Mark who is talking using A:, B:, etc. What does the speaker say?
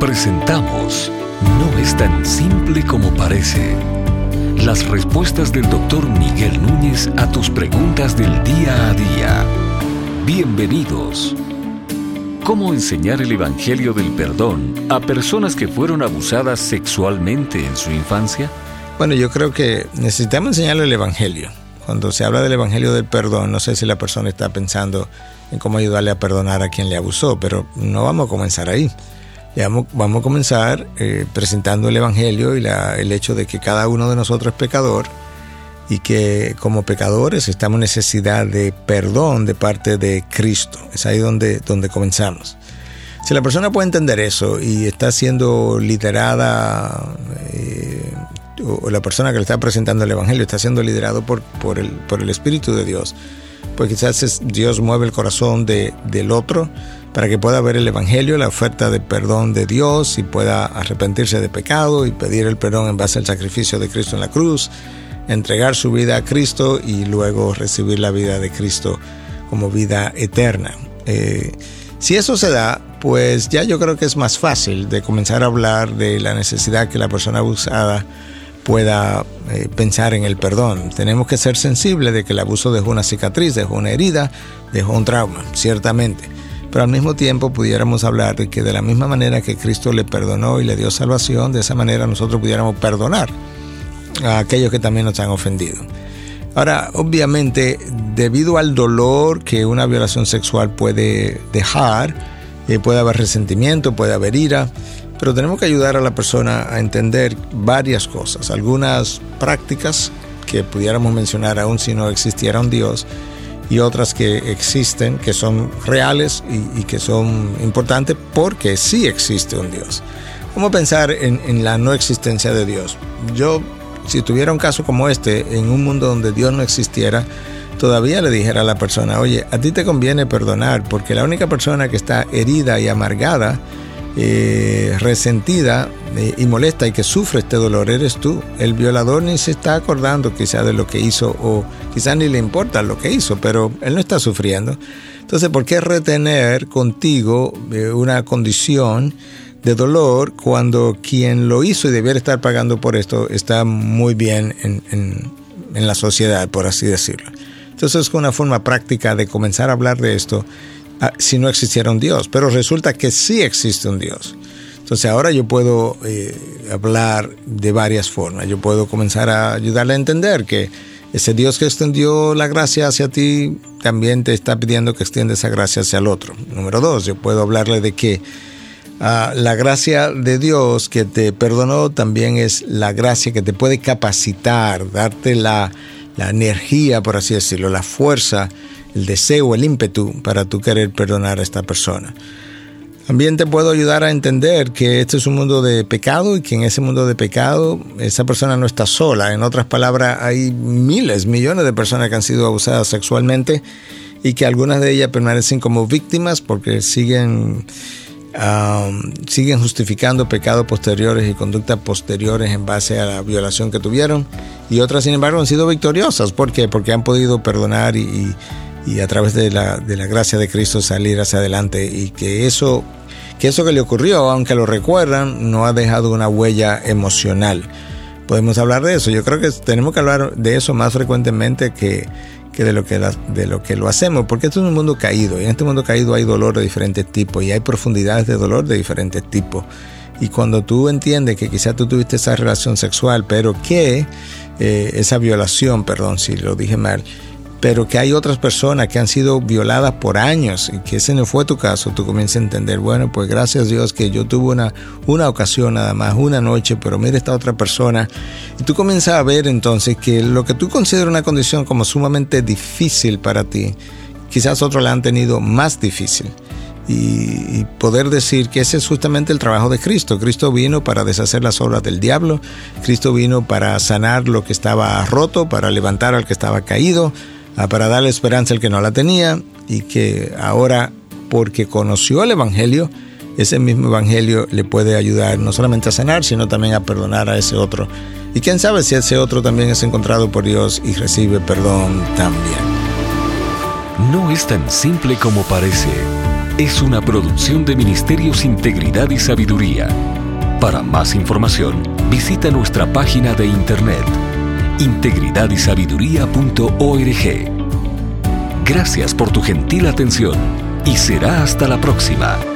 A: Presentamos No es tan simple como parece. Las respuestas del doctor Miguel Núñez a tus preguntas del día a día. Bienvenidos. ¿Cómo enseñar el Evangelio del Perdón a personas que fueron abusadas sexualmente en su infancia?
B: Bueno, yo creo que necesitamos enseñarle el Evangelio. Cuando se habla del Evangelio del Perdón, no sé si la persona está pensando en cómo ayudarle a perdonar a quien le abusó, pero no vamos a comenzar ahí. Vamos, vamos a comenzar eh, presentando el Evangelio y el hecho de que cada uno de nosotros es pecador y que como pecadores estamos en necesidad de perdón de parte de Cristo. Es ahí donde, donde comenzamos. Si la persona puede entender eso y está siendo liderada, eh, o la persona que le está presentando el Evangelio está siendo liderado por, por, el, por el Espíritu de Dios, pues quizás Dios mueve el corazón de, del otro para que pueda ver el Evangelio, la oferta de perdón de Dios y pueda arrepentirse de pecado y pedir el perdón en base al sacrificio de Cristo en la cruz, entregar su vida a Cristo y luego recibir la vida de Cristo como vida eterna. Eh, si eso se da, pues ya yo creo que es más fácil de comenzar a hablar de la necesidad que la persona abusada pueda eh, pensar en el perdón. Tenemos que ser sensibles de que el abuso dejó una cicatriz, dejó una herida, dejó un trauma, ciertamente. Pero al mismo tiempo pudiéramos hablar de que de la misma manera que Cristo le perdonó y le dio salvación, de esa manera nosotros pudiéramos perdonar a aquellos que también nos han ofendido. Ahora, obviamente, debido al dolor que una violación sexual puede dejar, eh, puede haber resentimiento, puede haber ira, pero tenemos que ayudar a la persona a entender varias cosas, algunas prácticas que pudiéramos mencionar aún si no existiera un Dios y otras que existen, que son reales y, que son importantes porque sí existe un Dios. ¿Cómo pensar en, en, la no existencia de Dios? Yo, si tuviera un caso como este, en un mundo donde Dios no existiera, todavía le dijera a la persona, oye, a ti te conviene perdonar porque la única persona que está herida y amargada eh, resentida eh, y molesta y que sufre este dolor eres tú. El violador ni se está acordando quizá de lo que hizo o quizá ni le importa lo que hizo, pero él no está sufriendo. Entonces, ¿por qué retener contigo eh, una condición de dolor cuando quien lo hizo y debiera estar pagando por esto está muy bien en, en la sociedad, por así decirlo? Entonces es una forma práctica de comenzar a hablar de esto si no existiera un Dios, pero resulta que sí existe un Dios. Entonces ahora yo puedo eh, hablar de varias formas. Yo puedo comenzar a ayudarle a entender que ese Dios que extendió la gracia hacia ti también te está pidiendo que extienda esa gracia hacia el otro. Número dos, yo puedo hablarle de que ah, la gracia de Dios que te perdonó también es la gracia que te puede capacitar, darte la, la energía, por así decirlo, la fuerza el deseo, el ímpetu para tú querer perdonar a esta persona. También te puedo ayudar a entender que este es un mundo de pecado y que en ese mundo de pecado esa persona no está sola. En otras palabras, hay miles, millones de personas que han sido abusadas sexualmente y que algunas de ellas permanecen como víctimas porque siguen, um, siguen justificando pecados posteriores y conductas posteriores en base a la violación que tuvieron. Y otras, sin embargo, han sido victoriosas. ¿Por qué? Porque han podido perdonar y y a través de la, de la gracia de Cristo salir hacia adelante y que eso, que eso que le ocurrió, aunque lo recuerdan, no ha dejado una huella emocional. Podemos hablar de eso. Yo creo que tenemos que hablar de eso más frecuentemente que, que de, lo que de lo que lo hacemos, porque esto es un mundo caído y en este mundo caído hay dolor de diferentes tipos y hay profundidades de dolor de diferentes tipos. Y cuando tú entiendes que quizás tú tuviste esa relación sexual, pero que eh, esa violación, perdón si lo dije mal, pero que hay otras personas que han sido violadas por años y que ese no fue tu caso, tú comienzas a entender, bueno, pues gracias a Dios que yo tuve una, una ocasión nada más, una noche, pero mira esta otra persona. Y tú comienzas a ver entonces que lo que tú consideras una condición como sumamente difícil para ti, quizás otros la han tenido más difícil. Y, poder decir que ese es justamente el trabajo de Cristo. Cristo vino para deshacer las obras del diablo, Cristo vino para sanar lo que estaba roto, para levantar al que estaba caído, para darle esperanza al que no la tenía y que ahora, porque conoció el Evangelio, ese mismo Evangelio le puede ayudar no solamente a sanar, sino también a perdonar a ese otro. Y quién sabe si ese otro también es encontrado por Dios y recibe perdón también.
A: No es tan simple como parece. es una producción de Ministerios Integridad y Sabiduría. Para más información, visita nuestra página de internet integridadysabiduría.org. Gracias por tu gentil atención y será hasta la próxima.